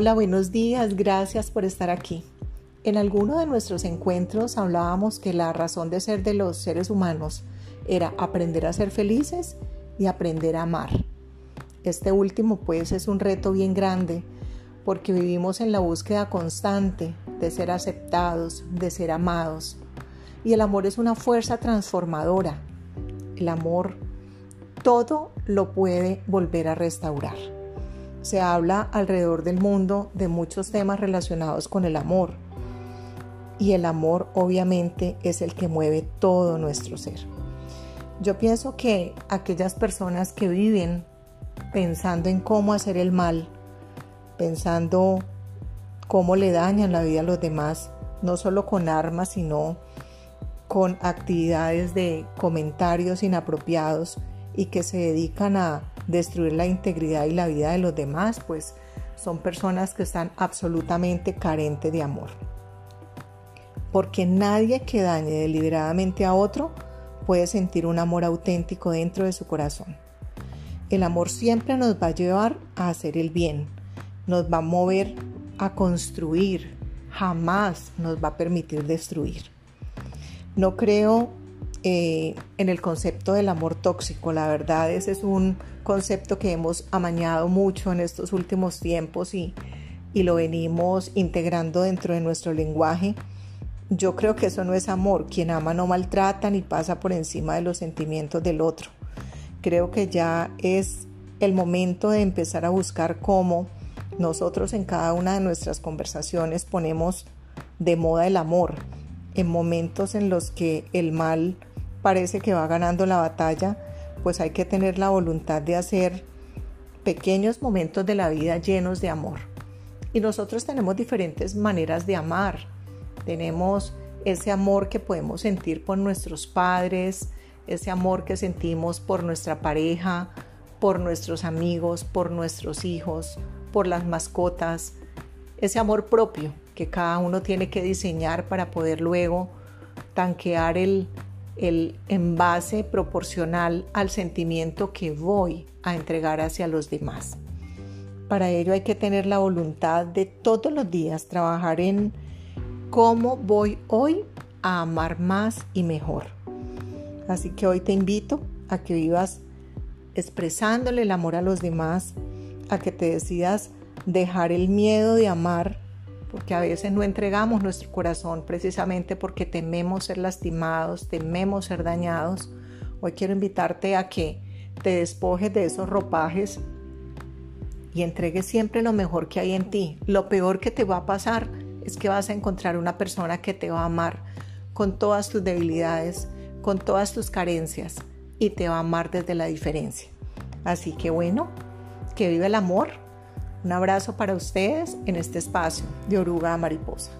Hola, buenos días, gracias por estar aquí. En alguno de nuestros encuentros hablábamos que la razón de ser de los seres humanos era aprender a ser felices y aprender a amar. Este último pues es un reto bien grande porque vivimos en la búsqueda constante de ser aceptados, de ser amados. Y el amor es una fuerza transformadora. El amor todo lo puede volver a restaurar. Se habla alrededor del mundo de muchos temas relacionados con el amor. Y el amor obviamente es el que mueve todo nuestro ser. Yo pienso que aquellas personas que viven pensando en cómo hacer el mal, pensando cómo le dañan la vida a los demás, no solo con armas, sino con actividades de comentarios inapropiados y que se dedican a destruir la integridad y la vida de los demás, pues son personas que están absolutamente carentes de amor. Porque nadie que dañe deliberadamente a otro puede sentir un amor auténtico dentro de su corazón. El amor siempre nos va a llevar a hacer el bien, nos va a mover a construir, jamás nos va a permitir destruir. No creo eh, en el concepto del amor tóxico, la verdad ese es un concepto que hemos amañado mucho en estos últimos tiempos y, y lo venimos integrando dentro de nuestro lenguaje. Yo creo que eso no es amor, quien ama no maltrata ni pasa por encima de los sentimientos del otro. Creo que ya es el momento de empezar a buscar cómo nosotros en cada una de nuestras conversaciones ponemos de moda el amor en momentos en los que el mal parece que va ganando la batalla, pues hay que tener la voluntad de hacer pequeños momentos de la vida llenos de amor. Y nosotros tenemos diferentes maneras de amar. Tenemos ese amor que podemos sentir por nuestros padres, ese amor que sentimos por nuestra pareja, por nuestros amigos, por nuestros hijos, por las mascotas, ese amor propio que cada uno tiene que diseñar para poder luego tanquear el, el envase proporcional al sentimiento que voy a entregar hacia los demás. Para ello hay que tener la voluntad de todos los días trabajar en cómo voy hoy a amar más y mejor. Así que hoy te invito a que vivas expresándole el amor a los demás, a que te decidas dejar el miedo de amar, porque a veces no entregamos nuestro corazón precisamente porque tememos ser lastimados, tememos ser dañados. Hoy quiero invitarte a que te despojes de esos ropajes y entregues siempre lo mejor que hay en ti. Lo peor que te va a pasar es que vas a encontrar una persona que te va a amar con todas tus debilidades, con todas tus carencias y te va a amar desde la diferencia. Así que bueno, que vive el amor. Un abrazo para ustedes en este espacio de oruga a mariposa.